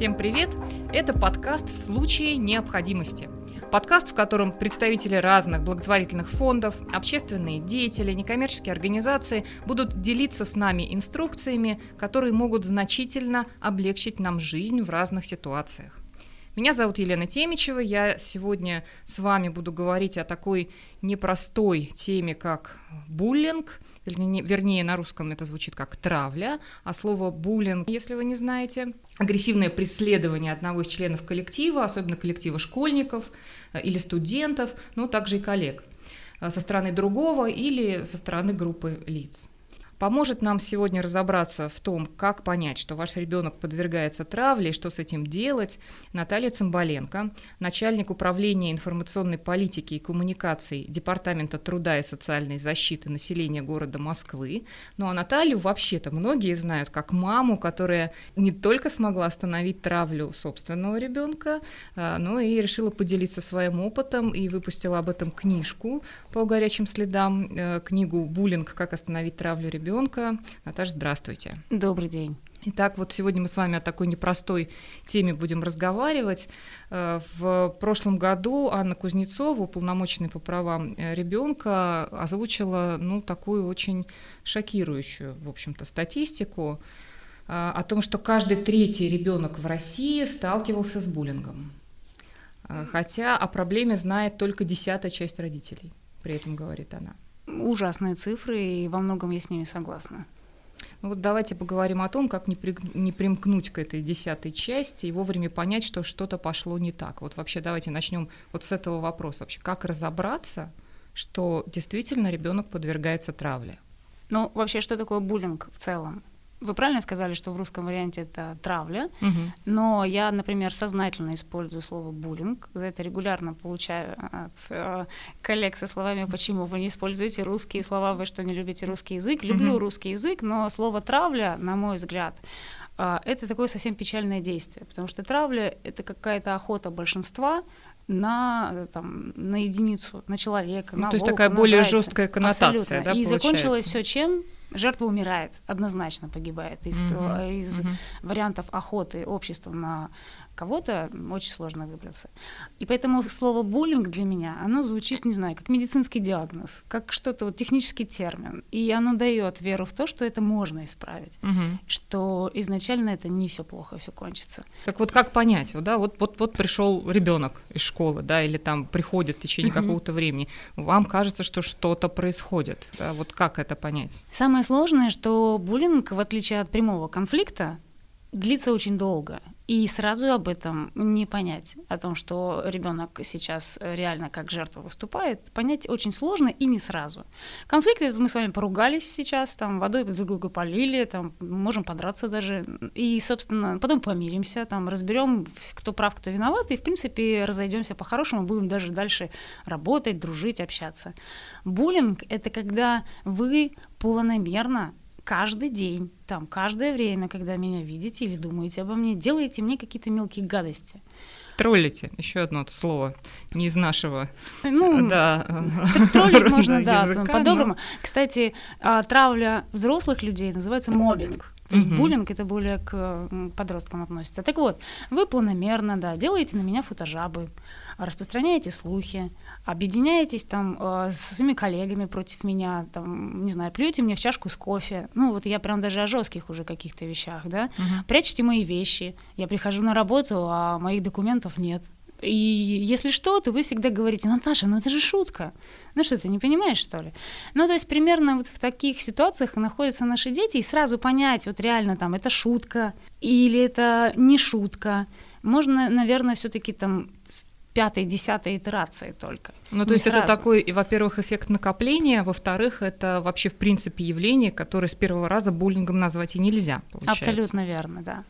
Всем привет! Это подкаст «В случае необходимости». Подкаст, в котором представители разных благотворительных фондов, общественные деятели, некоммерческие организации будут делиться с нами инструкциями, которые могут значительно облегчить нам жизнь в разных ситуациях. Меня зовут Елена Темичева. Я сегодня с вами буду говорить о такой непростой теме, как буллинг – вернее, на русском это звучит как травля, а слово буллинг, если вы не знаете, агрессивное преследование одного из членов коллектива, особенно коллектива школьников э, или студентов, но также и коллег э, со стороны другого или со стороны группы лиц. Поможет нам сегодня разобраться в том, как понять, что ваш ребенок подвергается травле и что с этим делать, Наталья Цымбаленко, начальник управления информационной политики и коммуникаций Департамента труда и социальной защиты населения города Москвы. Ну а Наталью вообще-то многие знают как маму, которая не только смогла остановить травлю собственного ребенка, а, но и решила поделиться своим опытом и выпустила об этом книжку по горячим следам, э, книгу «Буллинг. Как остановить травлю ребенка» ребенка. Наташа, здравствуйте. Добрый день. Итак, вот сегодня мы с вами о такой непростой теме будем разговаривать. Э, в прошлом году Анна Кузнецова, уполномоченная по правам э, ребенка, озвучила ну, такую очень шокирующую, в общем-то, статистику э, о том, что каждый третий ребенок в России сталкивался с буллингом. Хотя о проблеме знает только десятая часть родителей, при этом говорит она ужасные цифры, и во многом я с ними согласна. Ну вот давайте поговорим о том, как не, при, не примкнуть к этой десятой части и вовремя понять, что что-то пошло не так. Вот вообще давайте начнем вот с этого вопроса. Вообще, как разобраться, что действительно ребенок подвергается травле? Ну, вообще, что такое буллинг в целом? Вы правильно сказали, что в русском варианте это травля, угу. но я, например, сознательно использую слово буллинг. За это регулярно получаю от э, коллег со словами, почему вы не используете русские слова, вы что не любите русский язык. Люблю угу. русский язык, но слово травля, на мой взгляд, э, это такое совсем печальное действие, потому что травля это какая-то охота большинства на, там, на единицу, на человека. Ну, на то есть волка, такая более зайца. жесткая коннотация, Абсолютно. да, И получается? закончилось все чем? Жертва умирает, однозначно погибает. Из, угу, из угу. вариантов охоты общества на кого-то очень сложно выбраться. И поэтому слово буллинг для меня, оно звучит, не знаю, как медицинский диагноз, как что-то, вот технический термин. И оно дает веру в то, что это можно исправить, угу. что изначально это не все плохо, все кончится. Так вот как понять, вот, да, вот, вот, вот пришел ребенок из школы, да, или там приходит в течение угу. какого-то времени, вам кажется, что что-то происходит, да, вот как это понять? Самое сложное, что буллинг, в отличие от прямого конфликта, длится очень долго. И сразу об этом не понять, о том, что ребенок сейчас реально как жертва выступает, понять очень сложно и не сразу. Конфликты, мы с вами поругались сейчас, там водой друг друга полили, там можем подраться даже, и, собственно, потом помиримся, там разберем, кто прав, кто виноват, и, в принципе, разойдемся по-хорошему, будем даже дальше работать, дружить, общаться. Буллинг — это когда вы планомерно каждый день, там, каждое время, когда меня видите или думаете обо мне, делаете мне какие-то мелкие гадости. Троллите, еще одно слово, не из нашего. Ну, да. Троллить можно, да, по-доброму. Кстати, а, травля взрослых людей называется мобинг. То есть угу. буллинг это более к подросткам относится. Так вот, вы планомерно, да, делаете на меня фотожабы, распространяете слухи, объединяетесь там э, с своими коллегами против меня, там, не знаю, плюете мне в чашку с кофе. Ну, вот я прям даже о жестких уже каких-то вещах, да. Угу. Прячете мои вещи. Я прихожу на работу, а моих документов нет. И если что, то вы всегда говорите, Наташа, ну это же шутка. Ну что, ты не понимаешь, что ли? Ну, то есть примерно вот в таких ситуациях находятся наши дети, и сразу понять, вот реально там, это шутка или это не шутка. Можно, наверное, все-таки там пятой, десятой итерации только. Ну, то есть сразу. это такой, во-первых, эффект накопления, во-вторых, это вообще, в принципе, явление, которое с первого раза буллингом назвать и нельзя, получается. Абсолютно верно, да.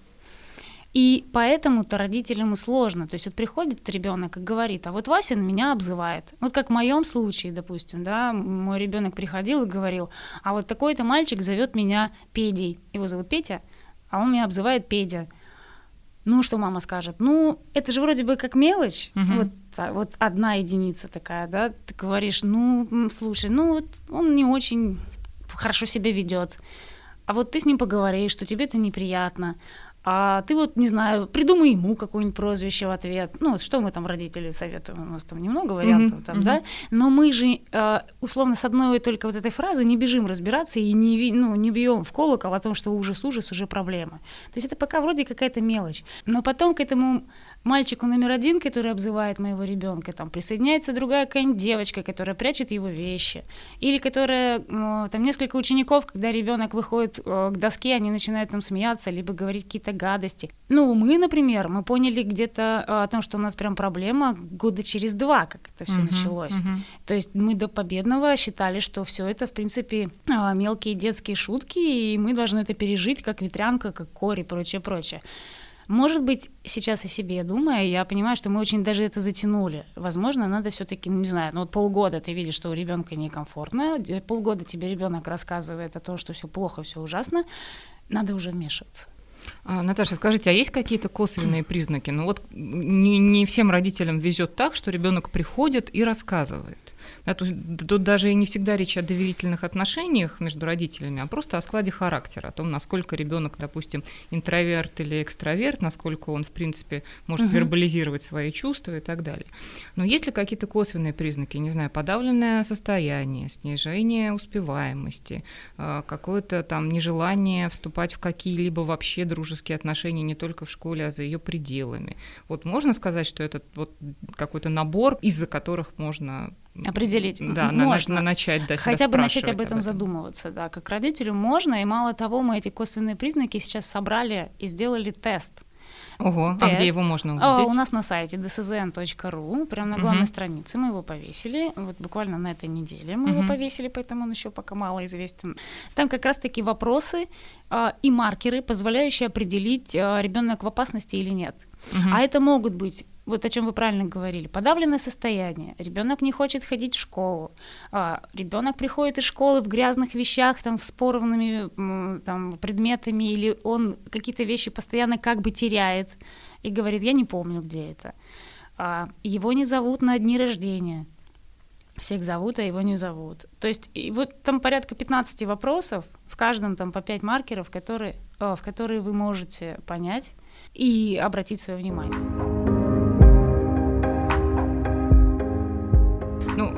И поэтому-то родителям и сложно. То есть вот приходит ребенок и говорит, а вот Васин меня обзывает. Вот как в моем случае, допустим, да, мой ребенок приходил и говорил, а вот такой-то мальчик зовет меня Педей. Его зовут Петя, а он меня обзывает Педя. Ну, что мама скажет? Ну, это же вроде бы как мелочь, угу. вот, вот одна единица такая, да, ты говоришь, ну, слушай, ну, вот он не очень хорошо себя ведет, а вот ты с ним поговоришь, что тебе это неприятно, а ты вот, не знаю, придумай ему какое-нибудь прозвище в ответ. Ну, вот что мы там родители советуем, у нас там немного вариантов mm-hmm. там, mm-hmm. да, но мы же э, условно с одной только вот этой фразы не бежим разбираться и не, ну, не бьем в колокол о том, что ужас-ужас уже проблема. То есть это пока вроде какая-то мелочь, но потом к этому мальчику номер один, который обзывает моего ребенка, там присоединяется другая какая-нибудь девочка, которая прячет его вещи, или которая, там несколько учеников, когда ребенок выходит э, к доске, они начинают там смеяться, либо говорить какие-то гадости. Ну, мы, например, мы поняли где-то э, о том, что у нас прям проблема года через два, как это все uh-huh, началось. Uh-huh. То есть мы до победного считали, что все это, в принципе, э, мелкие детские шутки, и мы должны это пережить, как ветрянка, как кори, прочее, прочее. Может быть, сейчас о себе думая, я понимаю, что мы очень даже это затянули. Возможно, надо все-таки, ну, не знаю, ну вот полгода ты видишь, что у ребенка некомфортно, полгода тебе ребенок рассказывает о том, что все плохо, все ужасно, надо уже вмешиваться. А, Наташа, скажите, а есть какие-то косвенные признаки? Ну вот не, не всем родителям везет так, что ребенок приходит и рассказывает. Да, тут, тут даже и не всегда речь о доверительных отношениях между родителями, а просто о складе характера, о том, насколько ребенок, допустим, интроверт или экстраверт, насколько он, в принципе, может угу. вербализировать свои чувства и так далее. Но есть ли какие-то косвенные признаки, не знаю, подавленное состояние, снижение успеваемости, а, какое-то там нежелание вступать в какие-либо вообще дружеские отношения не только в школе, а за ее пределами. Вот можно сказать, что это вот какой-то набор, из-за которых можно определить. Да, можно. На, начать да, Хотя бы начать об этом, об этом задумываться, да. Как родителю можно, и мало того, мы эти косвенные признаки сейчас собрали и сделали тест. Ого, тест. а где его можно увидеть? А, у нас на сайте dczn.ru, прямо на главной угу. странице мы его повесили. Вот буквально на этой неделе мы угу. его повесили, поэтому он еще пока мало известен. Там как раз-таки вопросы а, и маркеры, позволяющие определить, а, ребенок в опасности или нет. Угу. А это могут быть вот о чем вы правильно говорили, подавленное состояние, ребенок не хочет ходить в школу, а, ребенок приходит из школы в грязных вещах, там, с порванными там, предметами, или он какие-то вещи постоянно как бы теряет и говорит, я не помню, где это. А, его не зовут на дни рождения, всех зовут, а его не зовут. То есть и вот там порядка 15 вопросов, в каждом там по 5 маркеров, которые, в которые вы можете понять и обратить свое внимание.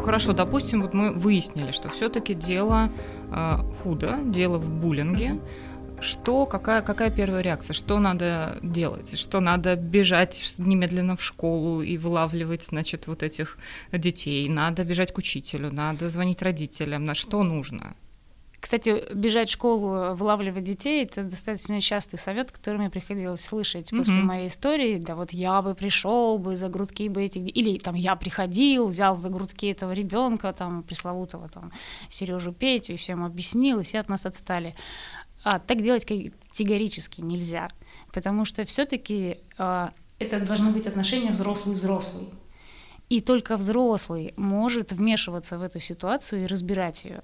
Хорошо, допустим, вот мы выяснили, что все-таки дело э, худо, дело в буллинге. Что, какая, какая первая реакция? Что надо делать? Что надо бежать немедленно в школу и вылавливать, значит, вот этих детей? Надо бежать к учителю, надо звонить родителям. На что нужно? Кстати, бежать в школу, вылавливать детей — это достаточно частый совет, который мне приходилось слышать mm-hmm. после моей истории. Да вот я бы пришел бы за грудки бы этих... Или там я приходил, взял за грудки этого ребенка, там, пресловутого там Сережу Петю, и всем объяснил, и все от нас отстали. А так делать категорически нельзя, потому что все таки а, это должны быть отношения взрослый-взрослый. И только взрослый может вмешиваться в эту ситуацию и разбирать ее.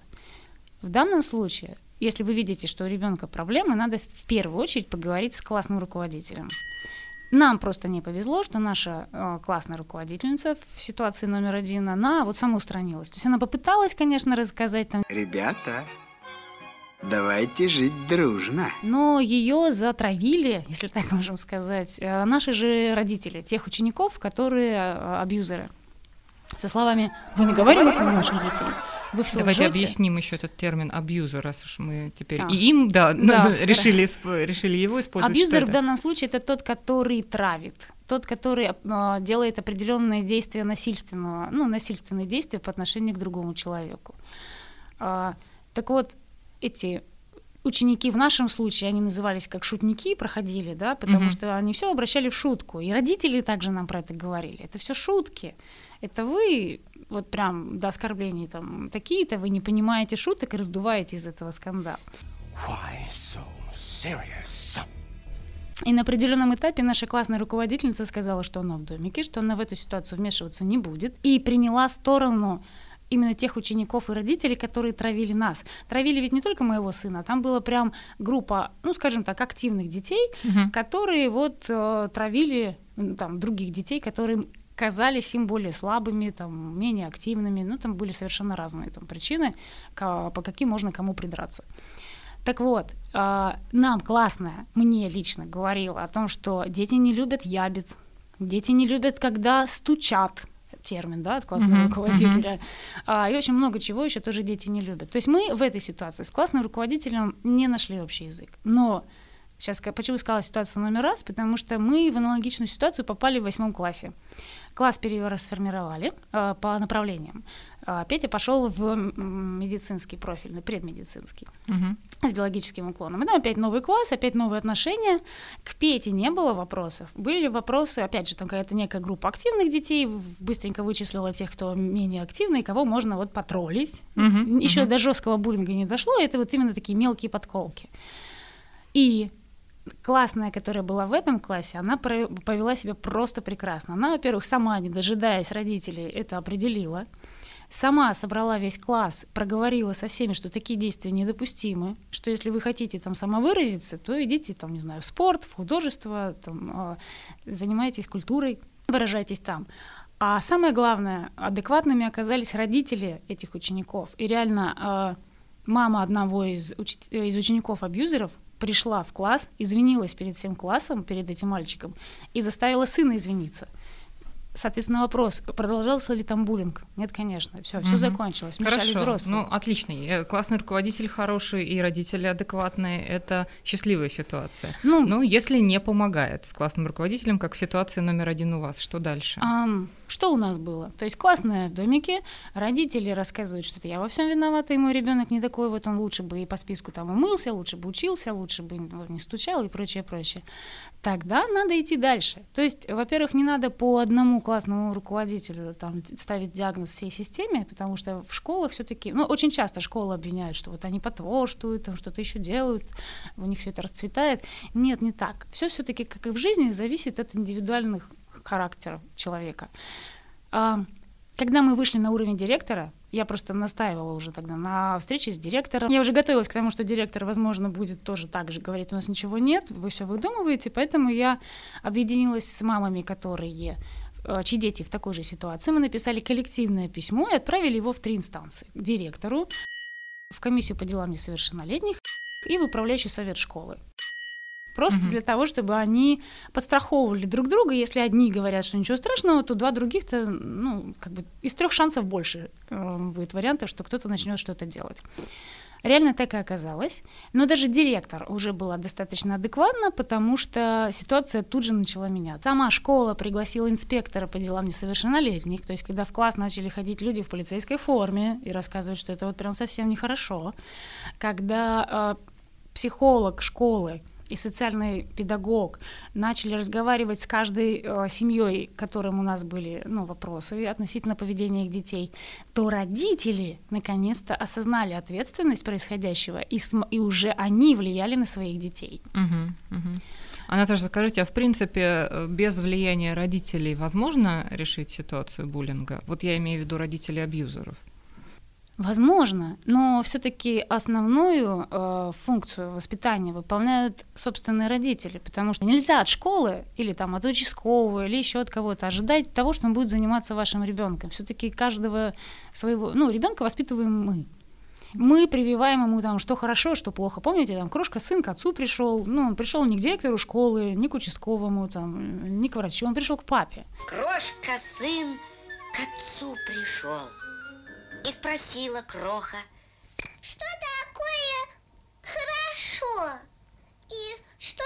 В данном случае, если вы видите, что у ребенка проблемы, надо в первую очередь поговорить с классным руководителем. Нам просто не повезло, что наша э, классная руководительница в ситуации номер один, она вот самоустранилась. То есть она попыталась, конечно, рассказать там... Ребята, давайте жить дружно. Но ее затравили, если так можем сказать, э, наши же родители, тех учеников, которые э, абьюзеры. Со словами «Вы не говорили это на наших детей?» Вы все Давайте лжете? объясним еще этот термин абьюзер, раз уж мы теперь а. и им, да, да решили, решили его использовать. Абьюзер в данном случае это тот, который травит, тот, который э, делает определенные действия насильственного, ну, насильственные действия по отношению к другому человеку. Э, так вот, эти ученики в нашем случае, они назывались как шутники, проходили, да, потому mm-hmm. что они все обращали в шутку. И родители также нам про это говорили. Это все шутки. Это вы вот прям до оскорблений там такие-то, вы не понимаете шуток и раздуваете из этого скандал. So и на определенном этапе наша классная руководительница сказала, что она в домике, что она в эту ситуацию вмешиваться не будет, и приняла сторону именно тех учеников и родителей, которые травили нас. Травили ведь не только моего сына, там была прям группа, ну, скажем так, активных детей, угу. которые вот э, травили там других детей, которые казались им более слабыми, там, менее активными. Ну, там были совершенно разные там, причины, по каким можно кому придраться. Так вот, э, нам классная, мне лично говорила о том, что дети не любят ябед, дети не любят, когда стучат, термин, да, от классного uh-huh, руководителя. Uh-huh. А, и очень много чего еще тоже дети не любят. То есть мы в этой ситуации с классным руководителем не нашли общий язык. Но Сейчас почему сказала ситуацию номер раз, потому что мы в аналогичную ситуацию попали в восьмом классе. Класс перерасформировали э, по направлениям. Э, Петя пошел в медицинский профильный, предмедицинский, угу. с биологическим уклоном. И там опять новый класс, опять новые отношения. К Пете не было вопросов. Были вопросы, опять же, там какая-то некая группа активных детей, быстренько вычислила тех, кто менее активный, кого можно вот потроллить. Угу, Еще угу. до жесткого буллинга не дошло, это вот именно такие мелкие подколки. И классная, которая была в этом классе, она повела себя просто прекрасно. Она, во-первых, сама, не дожидаясь родителей, это определила. Сама собрала весь класс, проговорила со всеми, что такие действия недопустимы, что если вы хотите там самовыразиться, то идите там, не знаю, в спорт, в художество, там, а, занимайтесь культурой, выражайтесь там. А самое главное, адекватными оказались родители этих учеников. И реально а, мама одного из, уч- из учеников-абьюзеров пришла в класс, извинилась перед всем классом, перед этим мальчиком, и заставила сына извиниться. Соответственно, вопрос, продолжался ли там буллинг? Нет, конечно, все, все закончилось. Мешали Хорошо, взрослые. ну отличный, э, классный руководитель хороший и родители адекватные, это счастливая ситуация. Ну, Но если не помогает с классным руководителем, как в ситуации номер один у вас, что дальше? Um, что у нас было? То есть классные домики, родители рассказывают, что я во всем виновата, и мой ребенок не такой, вот он лучше бы и по списку там умылся, лучше бы учился, лучше бы не стучал и прочее, прочее. Тогда надо идти дальше. То есть, во-первых, не надо по одному классному руководителю там, ставить диагноз всей системе, потому что в школах все-таки, ну, очень часто школы обвиняют, что вот они потворствуют, там что-то еще делают, у них все это расцветает. Нет, не так. Все все-таки, как и в жизни, зависит от индивидуальных характера человека. А, когда мы вышли на уровень директора, я просто настаивала уже тогда на встрече с директором. Я уже готовилась к тому, что директор, возможно, будет тоже так же говорить, у нас ничего нет, вы все выдумываете, поэтому я объединилась с мамами, которые э, чьи дети в такой же ситуации. Мы написали коллективное письмо и отправили его в три инстанции. К директору, в комиссию по делам несовершеннолетних и в управляющий совет школы. Просто угу. для того, чтобы они подстраховывали друг друга. Если одни говорят, что ничего страшного, то два других-то, ну, как бы из трех шансов больше э, будет вариантов, что кто-то начнет что-то делать. Реально так и оказалось. Но даже директор уже была достаточно адекватна, потому что ситуация тут же начала меняться. Сама школа пригласила инспектора по делам несовершеннолетних. То есть, когда в класс начали ходить люди в полицейской форме и рассказывать, что это вот прям совсем нехорошо. Когда э, психолог школы и социальный педагог начали разговаривать с каждой э, семьей, которым у нас были ну, вопросы относительно поведения их детей, то родители наконец-то осознали ответственность происходящего, и, и уже они влияли на своих детей. Угу, угу. А Наташа, скажите, а в принципе э, без влияния родителей возможно решить ситуацию буллинга? Вот я имею в виду родителей абьюзеров. Возможно, но все-таки основную э, функцию воспитания выполняют собственные родители, потому что нельзя от школы или там от участкового или еще от кого-то ожидать того, что он будет заниматься вашим ребенком. Все-таки каждого своего, ну, ребенка воспитываем мы. Мы прививаем ему там, что хорошо, что плохо. Помните, там крошка сын к отцу пришел, ну, он пришел не к директору школы, не к участковому, там, не к врачу, он пришел к папе. Крошка сын к отцу пришел. И спросила Кроха. Что такое хорошо? И что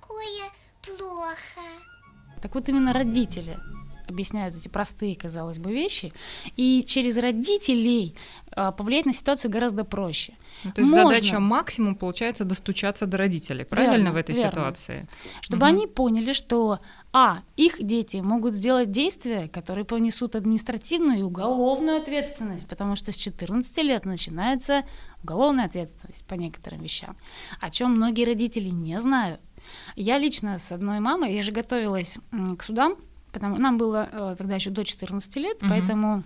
такое плохо? Так вот именно родители объясняют эти простые, казалось бы, вещи, и через родителей а, повлиять на ситуацию гораздо проще. Ну, то есть Можно... задача максимум получается достучаться до родителей, правильно верно, в этой верно. ситуации? Чтобы угу. они поняли, что а. Их дети могут сделать действия, которые понесут административную и уголовную ответственность, потому что с 14 лет начинается уголовная ответственность по некоторым вещам, о чем многие родители не знают. Я лично с одной мамой, я же готовилась к судам, потому нам было э, тогда еще до 14 лет, угу. поэтому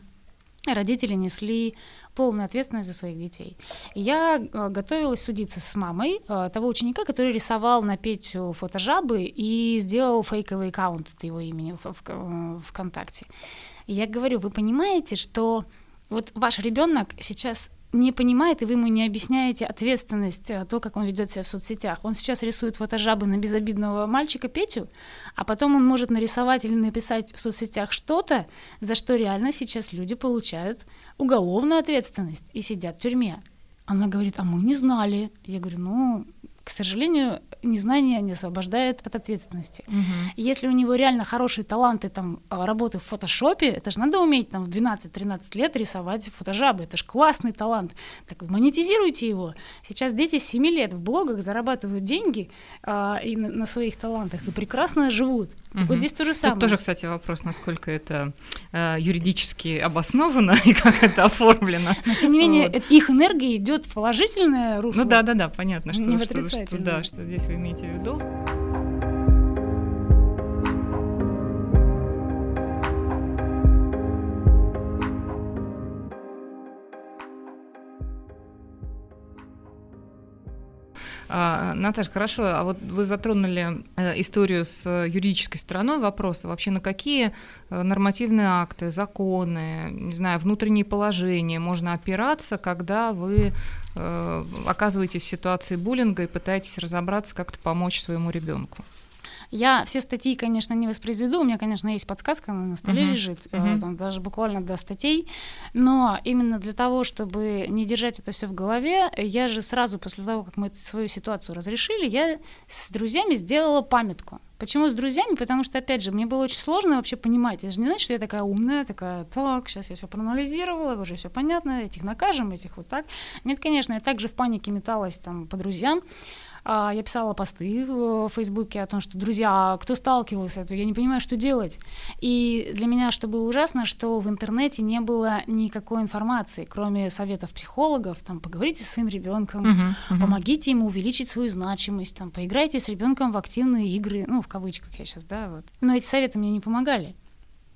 родители несли полную ответственность за своих детей. Я э, готовилась судиться с мамой э, того ученика, который рисовал на Петю фотожабы и сделал фейковый аккаунт от его имени в, в ВКонтакте. Я говорю, вы понимаете, что вот ваш ребенок сейчас не понимает, и вы ему не объясняете ответственность, э, то, как он ведет себя в соцсетях. Он сейчас рисует фотожабы на безобидного мальчика Петю, а потом он может нарисовать или написать в соцсетях что-то, за что реально сейчас люди получают уголовную ответственность и сидят в тюрьме. Она говорит, а мы не знали. Я говорю, ну, к сожалению, незнание не освобождает от ответственности. Угу. Если у него реально хорошие таланты там а, работы в фотошопе, это же надо уметь там в 12-13 лет рисовать фотожабы, это же классный талант. Так монетизируйте его. Сейчас дети с 7 лет в блогах зарабатывают деньги а, и на, на своих талантах и прекрасно живут. Угу. вот здесь то же самое. Тут тоже, кстати, вопрос, насколько это э, юридически обосновано и как это оформлено. Но тем не менее, вот. их энергия идет в положительное русло. Ну да, да, да, понятно, что, что, что, да, что здесь вы имеете в виду? А, Наташа, хорошо, а вот вы затронули э, историю с юридической стороной вопроса. Вообще на какие э, нормативные акты, законы, не знаю, внутренние положения можно опираться, когда вы э, оказываетесь в ситуации буллинга и пытаетесь разобраться, как-то помочь своему ребенку? Я все статьи, конечно, не воспроизведу. У меня, конечно, есть подсказка, она на столе uh-huh. лежит, uh-huh. там даже буквально до статей. Но именно для того, чтобы не держать это все в голове, я же сразу после того, как мы свою ситуацию разрешили, я с друзьями сделала памятку. Почему с друзьями? Потому что, опять же, мне было очень сложно вообще понимать. Это же не значит, что я такая умная, такая, так, сейчас я все проанализировала, уже все понятно, этих накажем, этих вот так. Нет, конечно, я также в панике металась там по друзьям. А, я писала посты в Фейсбуке о том, что, друзья, кто сталкивался с этим, я не понимаю, что делать. И для меня что было ужасно, что в интернете не было никакой информации, кроме советов психологов, там, поговорите со своим ребенком, uh-huh, uh-huh. помогите ему увеличить свою значимость, там, поиграйте с ребенком в активные игры, ну, в кавычках я сейчас, да, вот. Но эти советы мне не помогали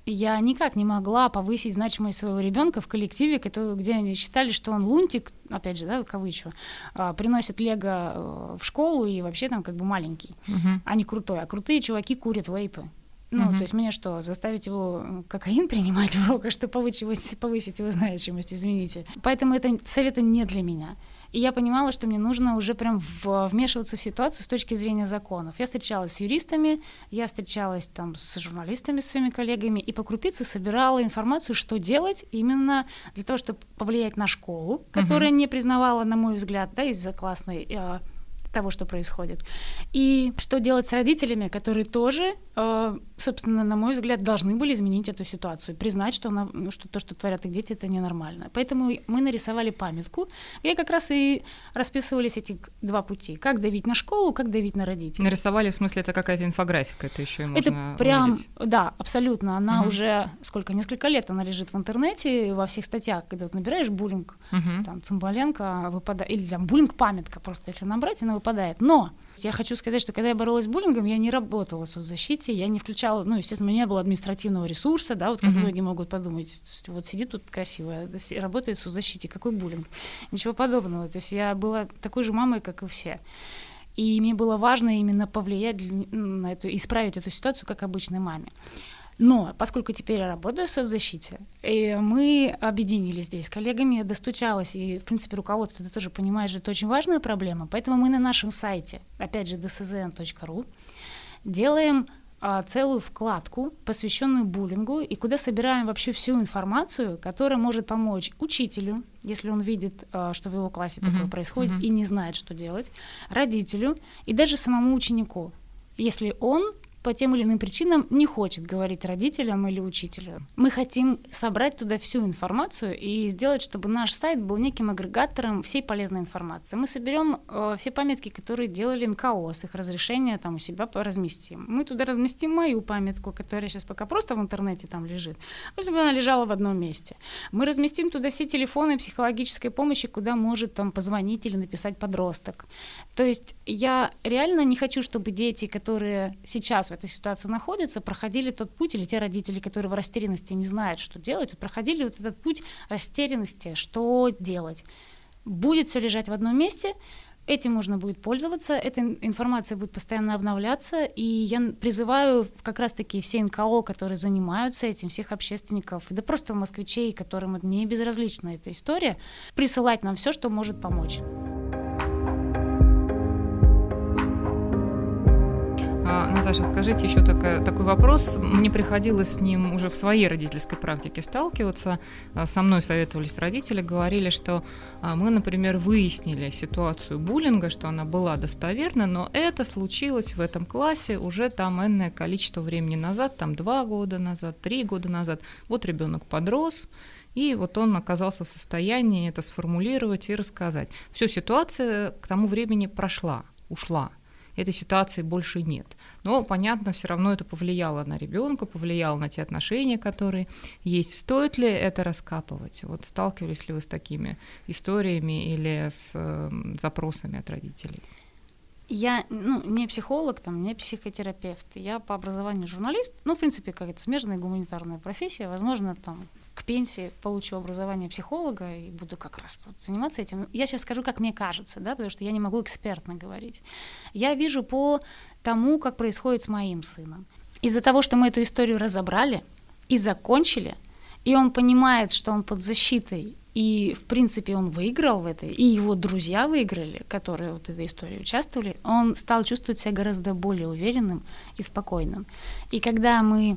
я никак не могла повысить значимость своего ребенка в коллективе, где они считали, что он лунтик, опять же, да, кавычу, а, приносит лего э, в школу и вообще там как бы маленький, uh-huh. а не крутой. А крутые чуваки курят вейпы. Ну, uh-huh. то есть мне что, заставить его кокаин принимать в уроках, чтобы повысить, повысить его значимость, извините. Поэтому это советы не для меня. И я понимала, что мне нужно уже прям в, вмешиваться в ситуацию с точки зрения законов. Я встречалась с юристами, я встречалась там с журналистами, с своими коллегами, и по крупице собирала информацию, что делать именно для того, чтобы повлиять на школу, которая uh-huh. не признавала, на мой взгляд, да, из-за классной э, того, что происходит. И что делать с родителями, которые тоже, э, собственно, на мой взгляд, должны были изменить эту ситуацию, признать, что, она, ну, что то, что творят их дети, это ненормально. Поэтому мы нарисовали памятку, и как раз и расписывались эти два пути. Как давить на школу, как давить на родителей. Нарисовали, в смысле, это какая-то инфографика, это еще и можно Это прям, увидеть. да, абсолютно. Она угу. уже, сколько, несколько лет она лежит в интернете, во всех статьях, когда вот набираешь буллинг, угу. там, Цымбаленко выпадает, или там буллинг-памятка, просто если набрать, она выпадает. Но я хочу сказать, что когда я боролась с буллингом, я не работала в соцзащите, я не включала, ну, естественно, у меня не было административного ресурса, да, вот как mm-hmm. многие могут подумать, вот сидит тут красиво, работает в соцзащите, какой буллинг? Ничего подобного. То есть я была такой же мамой, как и все. И мне было важно именно повлиять на эту, исправить эту ситуацию как обычной маме. Но поскольку теперь я работаю в соцзащите, и мы объединились здесь с коллегами, я достучалась, и, в принципе, руководство, ты тоже понимаешь, что это очень важная проблема, поэтому мы на нашем сайте, опять же, dszn.ru, делаем а, целую вкладку, посвященную буллингу, и куда собираем вообще всю информацию, которая может помочь учителю, если он видит, а, что в его классе uh-huh. такое происходит uh-huh. и не знает, что делать, родителю и даже самому ученику, если он по тем или иным причинам не хочет говорить родителям или учителю. Мы хотим собрать туда всю информацию и сделать, чтобы наш сайт был неким агрегатором всей полезной информации. Мы соберем э, все памятки, которые делали НКО, с их разрешения там у себя разместим. Мы туда разместим мою памятку, которая сейчас пока просто в интернете там лежит, чтобы она лежала в одном месте. Мы разместим туда все телефоны психологической помощи, куда может там позвонить или написать подросток. То есть я реально не хочу, чтобы дети, которые сейчас этой ситуации находятся, проходили тот путь, или те родители, которые в растерянности не знают, что делать, проходили вот этот путь растерянности, что делать. Будет все лежать в одном месте, Этим можно будет пользоваться, эта информация будет постоянно обновляться, и я призываю как раз-таки все НКО, которые занимаются этим, всех общественников, да просто москвичей, которым не безразлична эта история, присылать нам все, что может помочь. Наташа, скажите еще такая, такой вопрос. Мне приходилось с ним уже в своей родительской практике сталкиваться. А, со мной советовались родители, говорили, что а, мы, например, выяснили ситуацию буллинга, что она была достоверна, но это случилось в этом классе уже там энное количество времени назад, там два года назад, три года назад. Вот ребенок подрос, и вот он оказался в состоянии это сформулировать и рассказать. Все, ситуация к тому времени прошла, ушла этой ситуации больше нет. Но, понятно, все равно это повлияло на ребенка, повлияло на те отношения, которые есть. Стоит ли это раскапывать? Вот сталкивались ли вы с такими историями или с э, запросами от родителей? Я ну, не психолог, там, не психотерапевт. Я по образованию журналист. Ну, в принципе, как это смежная гуманитарная профессия. Возможно, там к пенсии получу образование психолога и буду как раз вот заниматься этим. Я сейчас скажу, как мне кажется, да, потому что я не могу экспертно говорить. Я вижу по тому, как происходит с моим сыном. Из-за того, что мы эту историю разобрали и закончили, и он понимает, что он под защитой, и, в принципе, он выиграл в этой, и его друзья выиграли, которые вот в этой истории участвовали, он стал чувствовать себя гораздо более уверенным и спокойным. И когда мы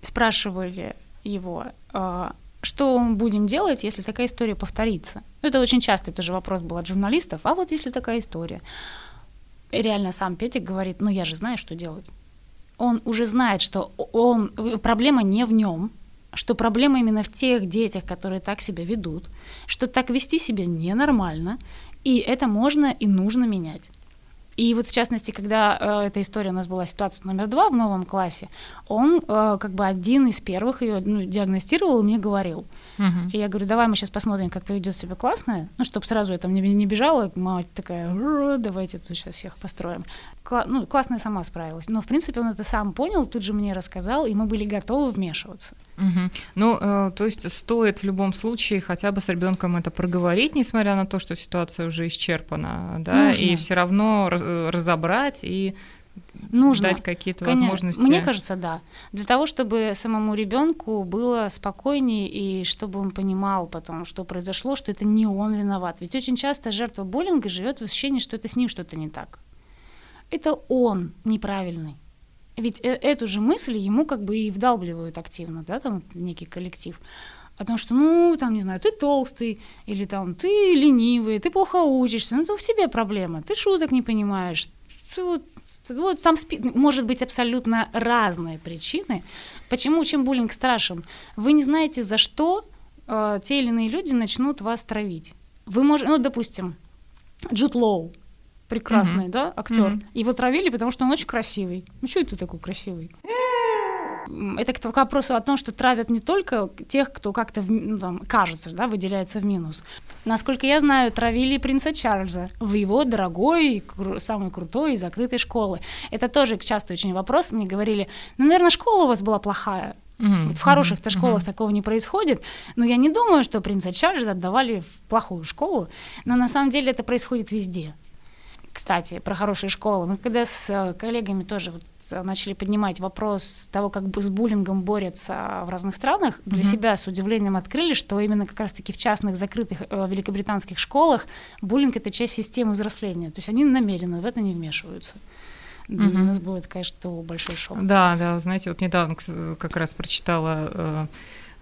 спрашивали его, а, что будем делать, если такая история повторится? Ну, это очень часто тоже вопрос был от журналистов. А вот если такая история? реально сам Петик говорит, ну я же знаю, что делать. Он уже знает, что он, проблема не в нем, что проблема именно в тех детях, которые так себя ведут, что так вести себя ненормально, и это можно и нужно менять. И вот в частности, когда э, эта история у нас была ситуация номер два в новом классе, он э, как бы один из первых ее ну, диагностировал и мне говорил. Uh-huh. И я говорю, давай мы сейчас посмотрим, как поведет себя классная, ну, чтобы сразу это мне не бежало, мама такая, давайте тут сейчас всех построим. Кла- ну, классная сама справилась. Но, в принципе, он это сам понял, тут же мне рассказал, и мы были готовы вмешиваться. Угу. Ну, э, то есть стоит в любом случае хотя бы с ребенком это проговорить, несмотря на то, что ситуация уже исчерпана, да, Нужно. и все равно разобрать и Нужно. дать какие-то Конечно. возможности. Мне кажется, да. Для того, чтобы самому ребенку было спокойнее и чтобы он понимал потом, что произошло, что это не он виноват. Ведь очень часто жертва буллинга живет в ощущении, что это с ним что-то не так. Это он неправильный. Ведь э, эту же мысль ему как бы и вдалбливают активно, да, там некий коллектив. О том, что, ну, там, не знаю, ты толстый, или там, ты ленивый, ты плохо учишься, ну, это в тебе проблема, ты шуток не понимаешь, ты вот вот там может быть абсолютно разные причины. Почему, чем буллинг страшен? Вы не знаете, за что э, те или иные люди начнут вас травить. Вы можете, ну, допустим, Джуд Лоу, прекрасный, mm-hmm. да, актер. Mm-hmm. Его травили, потому что он очень красивый. Ну, что это такой красивый? Это к вопросу о том, что травят не только тех, кто как-то ну, там, кажется, да, выделяется в минус. Насколько я знаю, травили принца Чарльза в его дорогой, самой крутой и закрытой школы. Это тоже часто очень вопрос. Мне говорили, ну, наверное, школа у вас была плохая. Mm-hmm. Вот в хороших-то mm-hmm. школах такого не происходит. Но я не думаю, что принца Чарльза отдавали в плохую школу. Но на самом деле это происходит везде. Кстати, про хорошие школы. Мы когда с э, коллегами тоже вот начали поднимать вопрос того, как бы с буллингом борются в разных странах, для mm-hmm. себя с удивлением открыли, что именно как раз-таки в частных закрытых э, великобританских школах буллинг это часть системы взросления. То есть они намеренно в это не вмешиваются. Для mm-hmm. нас будет, конечно, большой шок. Да, да, знаете, вот недавно как раз прочитала э,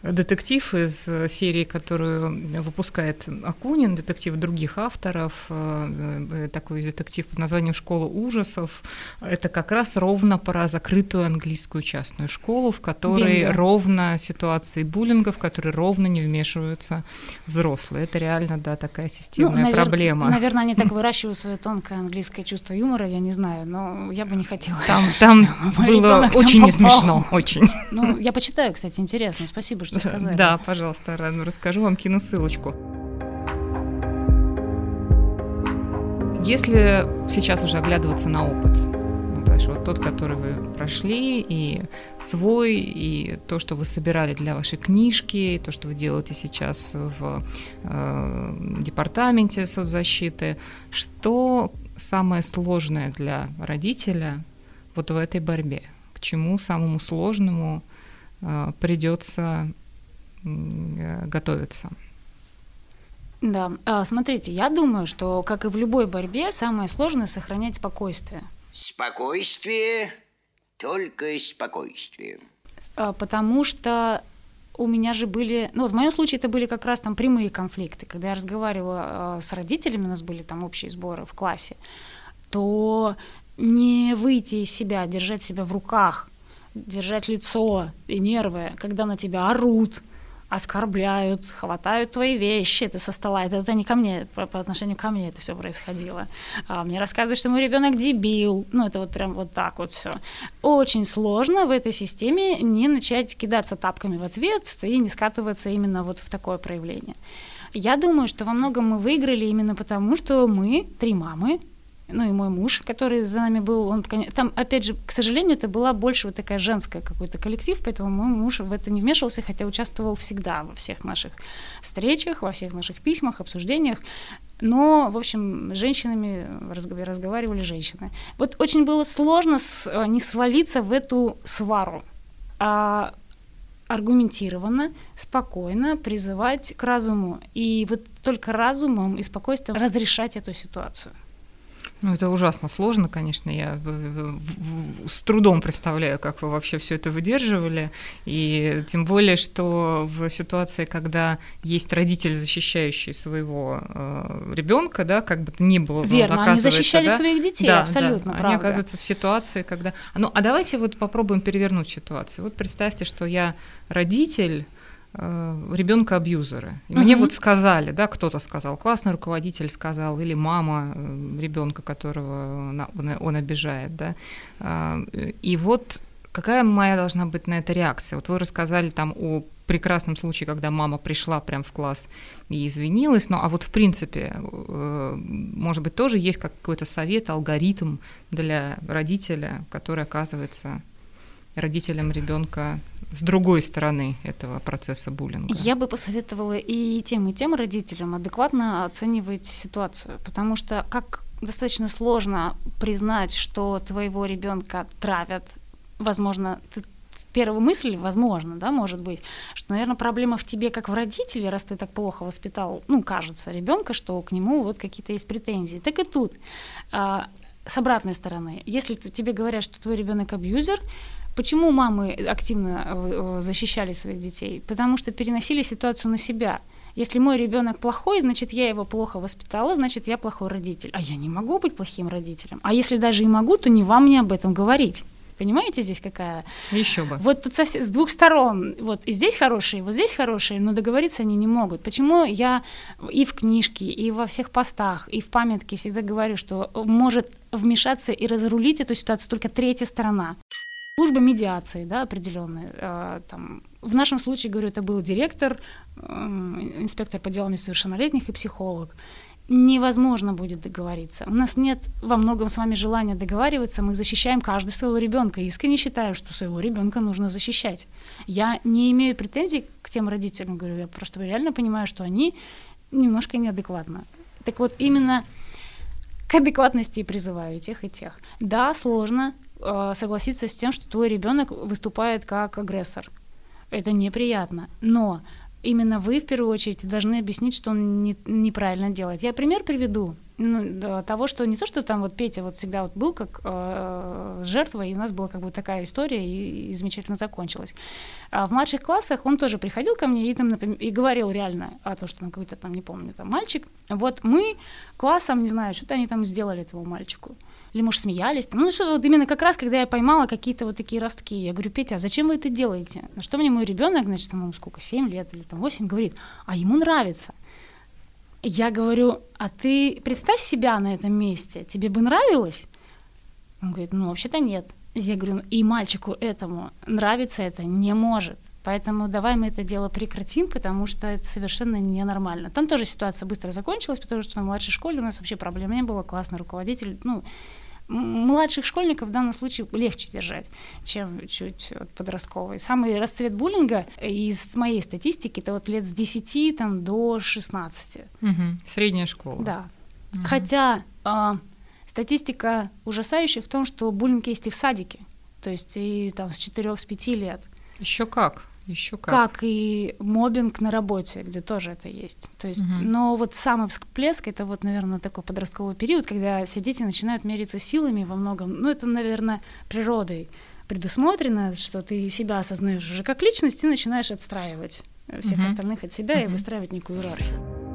детектив из серии, которую выпускает Акунин, детектив других авторов, э, э, такой детектив под названием «Школа ужасов». Это как раз ровно про закрытую английскую частную школу, в которой Бинго. ровно ситуации буллинга, в которой ровно не вмешиваются взрослые. Это реально, да, такая системная ну, навер- проблема. Наверное, они так выращивают свое тонкое английское чувство юмора, я не знаю, но я бы не хотела. Там, там было очень не смешно, очень. Ну, я почитаю, кстати, интересно, спасибо, что сказали. Да, пожалуйста, расскажу вам, кину ссылочку. Если сейчас уже оглядываться на опыт, вот тот, который вы прошли, и свой, и то, что вы собирали для вашей книжки, и то, что вы делаете сейчас в э, департаменте соцзащиты, что самое сложное для родителя вот в этой борьбе? К чему самому сложному э, придется готовиться? Да, а, смотрите, я думаю, что, как и в любой борьбе, самое сложное сохранять спокойствие. Спокойствие, только спокойствие. А, потому что у меня же были, ну вот в моем случае это были как раз там прямые конфликты, когда я разговаривала а, с родителями, у нас были там общие сборы в классе, то не выйти из себя, держать себя в руках, держать лицо и нервы, когда на тебя орут, оскорбляют, хватают твои вещи, ты со стола, это, это не ко мне, по, по отношению ко мне это все происходило. А, мне рассказывают, что мой ребенок дебил, ну это вот прям вот так вот все. Очень сложно в этой системе не начать кидаться тапками в ответ и не скатываться именно вот в такое проявление. Я думаю, что во многом мы выиграли именно потому, что мы, три мамы, ну и мой муж, который за нами был, он, там, опять же, к сожалению, это была больше вот такая женская какой-то коллектив, поэтому мой муж в это не вмешивался, хотя участвовал всегда во всех наших встречах, во всех наших письмах, обсуждениях, но, в общем, с женщинами разговаривали женщины. Вот очень было сложно э, не свалиться в эту свару, а аргументированно, спокойно призывать к разуму. И вот только разумом и спокойствием разрешать эту ситуацию. Ну, это ужасно сложно, конечно. Я с трудом представляю, как вы вообще все это выдерживали. И тем более, что в ситуации, когда есть родитель, защищающий своего э, ребенка, да, как бы то ни было, Верно, они защищали да, своих детей, да, абсолютно. Да, правда. Они оказываются в ситуации, когда. Ну, а давайте вот попробуем перевернуть ситуацию. Вот представьте, что я родитель Э, ребенка абьюзера. И угу. мне вот сказали, да, кто-то сказал, классный руководитель сказал, или мама э, ребенка, которого он, он обижает, да. А, и вот какая моя должна быть на это реакция? Вот вы рассказали там о прекрасном случае, когда мама пришла прям в класс и извинилась, ну а вот в принципе, э, может быть, тоже есть какой-то совет, алгоритм для родителя, который оказывается родителям ребенка с другой стороны этого процесса буллинга? Я бы посоветовала и тем, и тем родителям адекватно оценивать ситуацию, потому что как достаточно сложно признать, что твоего ребенка травят, возможно, ты первая мысль, возможно, да, может быть, что, наверное, проблема в тебе как в родителе, раз ты так плохо воспитал, ну, кажется, ребенка, что к нему вот какие-то есть претензии. Так и тут. А, с обратной стороны, если тебе говорят, что твой ребенок абьюзер, Почему мамы активно э, э, защищали своих детей? Потому что переносили ситуацию на себя. Если мой ребенок плохой, значит, я его плохо воспитала, значит, я плохой родитель. А я не могу быть плохим родителем. А если даже и могу, то не вам мне об этом говорить. Понимаете, здесь какая? Еще бы. Вот тут со, с двух сторон. Вот и здесь хорошие, и вот здесь хорошие, но договориться они не могут. Почему я и в книжке, и во всех постах, и в памятке всегда говорю, что может вмешаться и разрулить эту ситуацию только третья сторона служба медиации, да, определенная. А, там, в нашем случае, говорю, это был директор, инспектор по делам несовершеннолетних и психолог. Невозможно будет договориться. У нас нет во многом с вами желания договариваться. Мы защищаем каждый своего ребенка. Искренне считаю, что своего ребенка нужно защищать. Я не имею претензий к тем родителям, говорю, я просто реально понимаю, что они немножко неадекватны. Так вот, именно к адекватности и призываю тех, и тех. Да, сложно, согласиться с тем, что твой ребенок выступает как агрессор. Это неприятно. Но именно вы в первую очередь должны объяснить, что он не, неправильно делает. Я пример приведу ну, того, что не то, что там вот Петя вот всегда вот был как э, жертва, и у нас была как бы такая история, и, и замечательно закончилась. А в младших классах он тоже приходил ко мне и, там, например, и говорил реально о том, что там какой-то там, не помню, там мальчик. Вот мы классом, не знаю, что-то они там сделали этому мальчику или, может, смеялись. Ну, что вот именно как раз, когда я поймала какие-то вот такие ростки, я говорю, Петя, а зачем вы это делаете? На что мне мой ребенок, значит, ему сколько, 7 лет или там 8, говорит, а ему нравится. Я говорю, а ты представь себя на этом месте, тебе бы нравилось? Он говорит, ну, вообще-то нет. Я говорю, «Ну, и мальчику этому нравится это не может. Поэтому давай мы это дело прекратим, потому что это совершенно ненормально. Там тоже ситуация быстро закончилась, потому что в младшей школе у нас вообще проблем не было. Классный руководитель, ну, Младших школьников в данном случае легче держать, чем чуть подростковый. Самый расцвет буллинга из моей статистики это вот лет с 10 там, до 16. Угу. Средняя школа. Да. Угу. Хотя э, статистика ужасающая в том, что буллинг есть и в садике, то есть и там с 4-5 лет. Еще как? Еще как. Как и мобинг на работе, где тоже это есть. То есть, угу. но вот самый всплеск это вот, наверное, такой подростковый период, когда все дети начинают мериться силами во многом. Ну, это, наверное, природой предусмотрено, что ты себя осознаешь уже как личность и начинаешь отстраивать всех угу. остальных от себя угу. и выстраивать некую иерархию.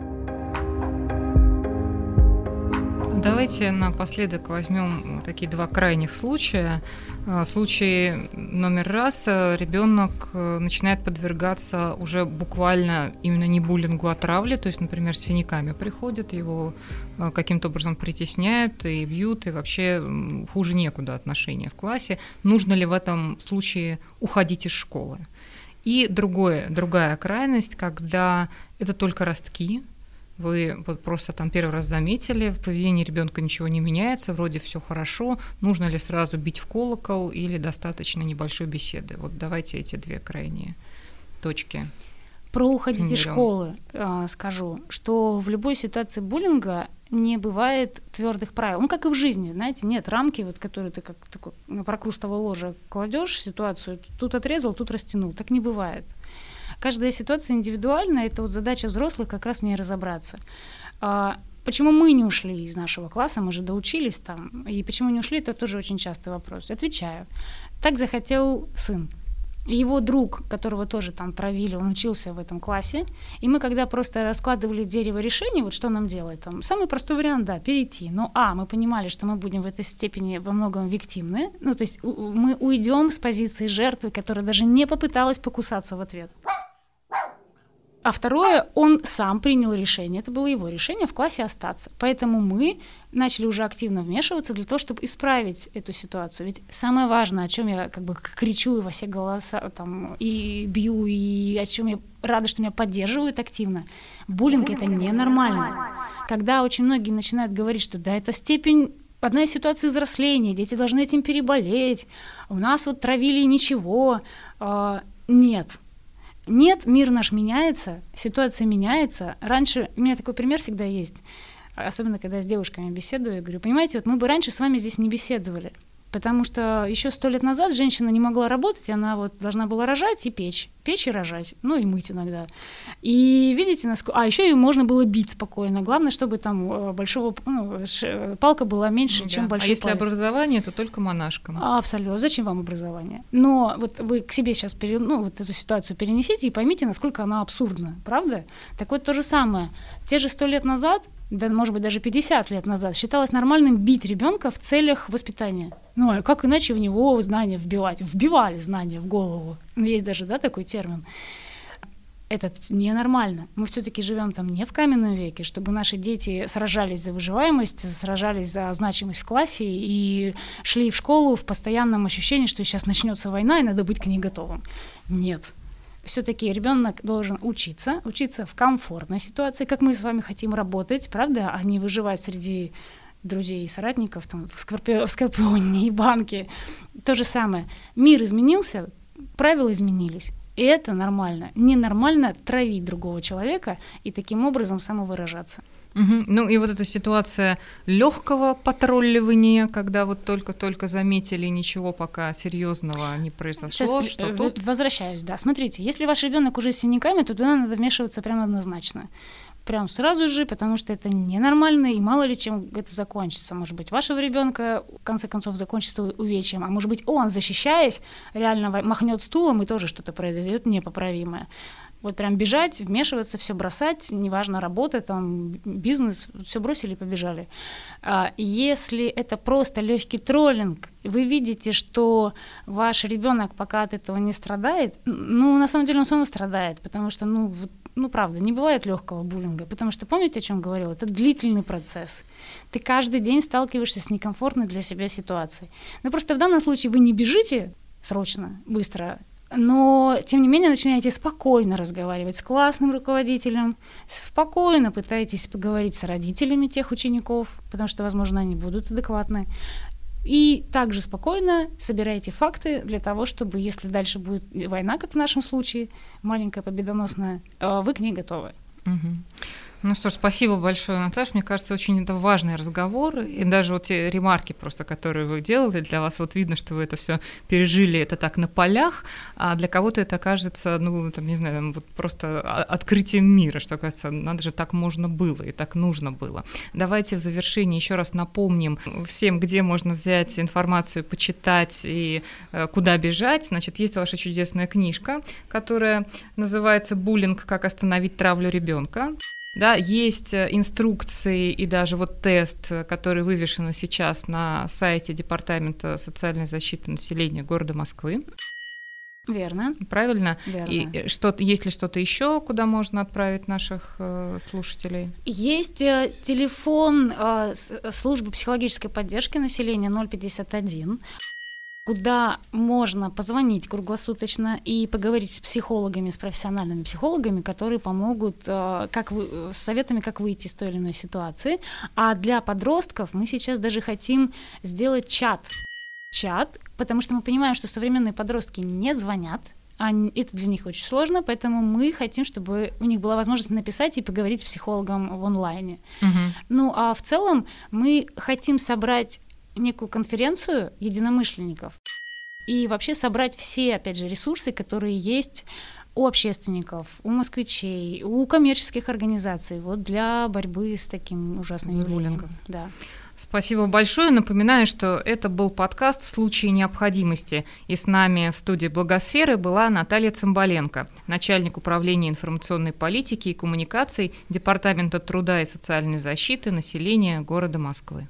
Давайте напоследок возьмем такие два крайних случая. А, случай номер раз. Ребенок э, начинает подвергаться уже буквально именно не буллингу, а травле, то есть, например, с синяками приходит, его э, каким-то образом притесняют и бьют, и вообще хуже некуда отношения в классе. Нужно ли в этом случае уходить из школы? И другое, другая крайность, когда это только ростки, вы вот просто там первый раз заметили, в поведении ребенка ничего не меняется, вроде все хорошо, нужно ли сразу бить в колокол или достаточно небольшой беседы? Вот давайте эти две крайние точки. Про уходить из школы э, скажу, что в любой ситуации буллинга не бывает твердых правил. Ну, как и в жизни, знаете, нет рамки, вот, которые ты как такой на прокрустовое ложе кладешь ситуацию, тут отрезал, тут растянул. Так не бывает. Каждая ситуация индивидуальна, это вот задача взрослых как раз мне разобраться. А, почему мы не ушли из нашего класса, мы же доучились там, и почему не ушли, это тоже очень частый вопрос. Отвечаю. Так захотел сын его друг, которого тоже там травили, он учился в этом классе, и мы когда просто раскладывали дерево решений, вот что нам делать, там, самый простой вариант, да, перейти, но, а, мы понимали, что мы будем в этой степени во многом виктимны, ну, то есть мы уйдем с позиции жертвы, которая даже не попыталась покусаться в ответ. А второе, он сам принял решение, это было его решение в классе остаться. Поэтому мы начали уже активно вмешиваться для того, чтобы исправить эту ситуацию. Ведь самое важное, о чем я как бы кричу во все голоса там, и бью, и о чем я рада, что меня поддерживают активно, буллинг это ненормально. Когда очень многие начинают говорить, что да, это степень одна из ситуаций взросления, дети должны этим переболеть, у нас вот травили ничего. А, нет, нет, мир наш меняется, ситуация меняется. Раньше, у меня такой пример всегда есть, особенно когда с девушками беседую, я говорю, понимаете, вот мы бы раньше с вами здесь не беседовали потому что еще сто лет назад женщина не могла работать, она вот должна была рожать и печь, печь и рожать, ну и мыть иногда. И видите, насколько... А еще ее можно было бить спокойно. Главное, чтобы там э, большого ну, палка была меньше, ну, чем да. большой А если палец. образование, то только монашкам. А, абсолютно. Зачем вам образование? Но вот вы к себе сейчас пере... ну, вот эту ситуацию перенесите и поймите, насколько она абсурдна, правда? Так вот то же самое. Те же сто лет назад да, может быть, даже 50 лет назад, считалось нормальным бить ребенка в целях воспитания. Ну, а как иначе в него знания вбивать? Вбивали знания в голову. Ну, есть даже, да, такой термин. Это ненормально. Мы все-таки живем там не в каменном веке, чтобы наши дети сражались за выживаемость, сражались за значимость в классе и шли в школу в постоянном ощущении, что сейчас начнется война и надо быть к ней готовым. Нет, все-таки ребенок должен учиться, учиться в комфортной ситуации, как мы с вами хотим работать, правда, а не выживать среди друзей и соратников там, в, скорпи... в скорпионе и банке. То же самое. Мир изменился, правила изменились. И это нормально. Ненормально травить другого человека и таким образом самовыражаться. Угу. Ну и вот эта ситуация легкого потролливания, когда вот только-только заметили, ничего пока серьезного не произошло. Сейчас что э, тут? возвращаюсь, да. Смотрите, если ваш ребенок уже с синяками, то туда надо вмешиваться прямо однозначно. Прям сразу же, потому что это ненормально, и мало ли чем это закончится. Может быть, вашего ребенка в конце концов закончится увечьем, а может быть, он, защищаясь, реально махнет стулом, и тоже что-то произойдет непоправимое. Вот прям бежать, вмешиваться, все бросать, неважно, работа, там, бизнес, все бросили и побежали. А если это просто легкий троллинг, вы видите, что ваш ребенок пока от этого не страдает, ну, на самом деле он все равно страдает, потому что, ну, ну, правда, не бывает легкого буллинга, потому что, помните, о чем говорил? Это длительный процесс. Ты каждый день сталкиваешься с некомфортной для себя ситуацией. Но просто в данном случае вы не бежите срочно, быстро, но, тем не менее, начинаете спокойно разговаривать с классным руководителем, спокойно пытаетесь поговорить с родителями тех учеников, потому что, возможно, они будут адекватны. И также спокойно собирайте факты для того, чтобы, если дальше будет война, как в нашем случае, маленькая победоносная, э, вы к ней готовы. Угу. Ну что ж, спасибо большое, Наташа. Мне кажется, очень это важный разговор. И даже вот те ремарки просто, которые вы делали, для вас вот видно, что вы это все пережили, это так на полях, а для кого-то это кажется, ну, там, не знаю, вот просто открытием мира, что, кажется, надо же, так можно было и так нужно было. Давайте в завершении еще раз напомним всем, где можно взять информацию, почитать и э, куда бежать. Значит, есть ваша чудесная книжка, которая называется «Буллинг. Как остановить травлю ребенка». Да, есть э, инструкции и даже вот тест, э, который вывешен сейчас на сайте Департамента социальной защиты населения города Москвы. Верно. Правильно? Верно. И э, что, есть ли что-то еще, куда можно отправить наших э, слушателей? Есть э, телефон э, службы психологической поддержки населения 051 куда можно позвонить круглосуточно и поговорить с психологами, с профессиональными психологами, которые помогут э, как вы, с советами, как выйти из той или иной ситуации. А для подростков мы сейчас даже хотим сделать чат. Чат, потому что мы понимаем, что современные подростки не звонят, они, это для них очень сложно, поэтому мы хотим, чтобы у них была возможность написать и поговорить с психологом в онлайне. Угу. Ну а в целом мы хотим собрать некую конференцию единомышленников и вообще собрать все, опять же, ресурсы, которые есть у общественников, у москвичей, у коммерческих организаций вот для борьбы с таким ужасным буллингом. Да. Спасибо большое. Напоминаю, что это был подкаст в случае необходимости. И с нами в студии Благосферы была Наталья Цымбаленко, начальник управления информационной политики и коммуникаций Департамента труда и социальной защиты населения города Москвы.